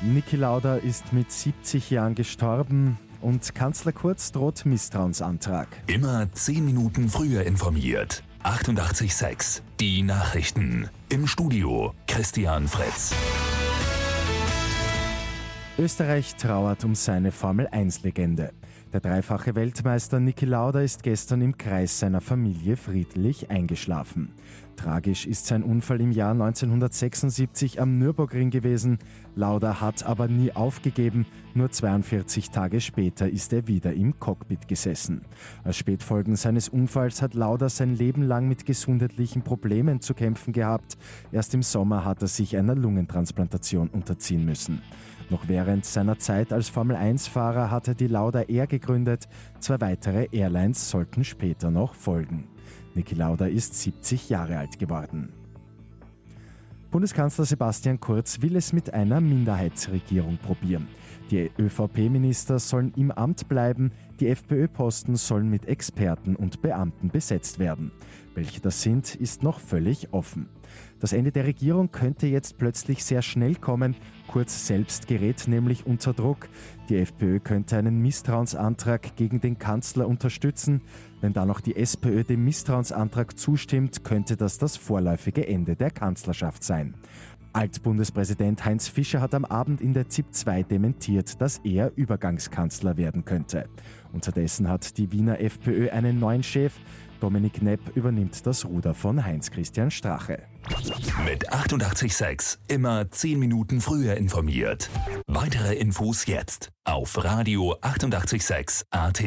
Niki Lauda ist mit 70 Jahren gestorben und Kanzler Kurz droht Misstrauensantrag. Immer 10 Minuten früher informiert. 88.6 Die Nachrichten. Im Studio Christian Fritz. Österreich trauert um seine Formel-1-Legende. Der dreifache Weltmeister Niki Lauda ist gestern im Kreis seiner Familie friedlich eingeschlafen. Tragisch ist sein Unfall im Jahr 1976 am Nürburgring gewesen. Lauda hat aber nie aufgegeben. Nur 42 Tage später ist er wieder im Cockpit gesessen. Als Spätfolgen seines Unfalls hat Lauda sein Leben lang mit gesundheitlichen Problemen zu kämpfen gehabt. Erst im Sommer hat er sich einer Lungentransplantation unterziehen müssen. Noch während seiner Zeit als Formel-1-Fahrer hat er die Lauda Air gegründet. Zwei weitere Airlines sollten später noch folgen. Niki Lauda ist 70 Jahre alt geworden. Bundeskanzler Sebastian Kurz will es mit einer Minderheitsregierung probieren. Die ÖVP-Minister sollen im Amt bleiben, die FPÖ-Posten sollen mit Experten und Beamten besetzt werden. Welche das sind, ist noch völlig offen. Das Ende der Regierung könnte jetzt plötzlich sehr schnell kommen. Kurz selbst gerät nämlich unter Druck. Die FPÖ könnte einen Misstrauensantrag gegen den Kanzler unterstützen. Wenn da noch die SPÖ dem Misstrauensantrag zustimmt, könnte das das vorläufige Ende der Kanzlerschaft sein. Altbundespräsident Heinz Fischer hat am Abend in der ZIP 2 dementiert, dass er Übergangskanzler werden könnte. Unterdessen hat die Wiener FPÖ einen neuen Chef. Dominik Nepp übernimmt das Ruder von Heinz-Christian Strache. Mit 886 immer 10 Minuten früher informiert. Weitere Infos jetzt auf Radio 886 AT.